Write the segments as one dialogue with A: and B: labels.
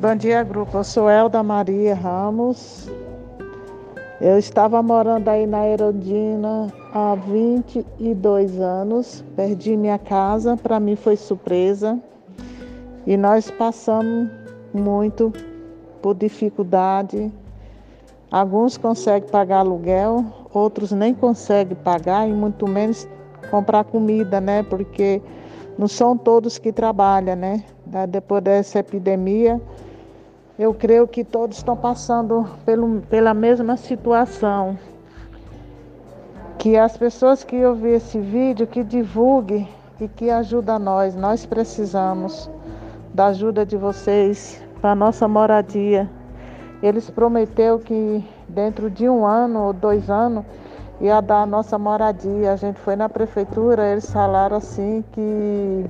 A: Bom dia, grupo. Eu sou Elda Maria Ramos. Eu estava morando aí na Erondina há 22 anos. Perdi minha casa, para mim foi surpresa. E nós passamos muito por dificuldade. Alguns conseguem pagar aluguel, outros nem conseguem pagar e muito menos comprar comida, né? Porque não são todos que trabalham, né? Depois dessa epidemia, eu creio que todos estão passando pelo, pela mesma situação. Que as pessoas que ouvir esse vídeo, que divulgue e que ajuda nós. Nós precisamos da ajuda de vocês para nossa moradia. Eles prometeu que dentro de um ano ou dois anos ia dar a nossa moradia. A gente foi na prefeitura, eles falaram assim que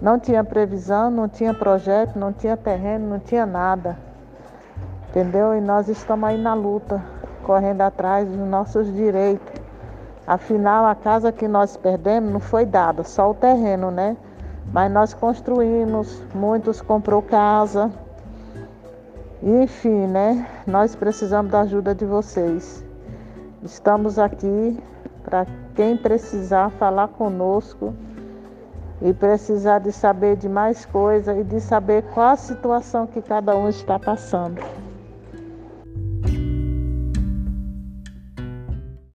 A: não tinha previsão, não tinha projeto, não tinha terreno, não tinha nada. Entendeu? E nós estamos aí na luta, correndo atrás dos nossos direitos. Afinal, a casa que nós perdemos não foi dada, só o terreno, né? Mas nós construímos, muitos comprou casa. Enfim, né? Nós precisamos da ajuda de vocês. Estamos aqui para quem precisar falar conosco e precisar de saber de mais coisas e de saber qual a situação que cada um está passando.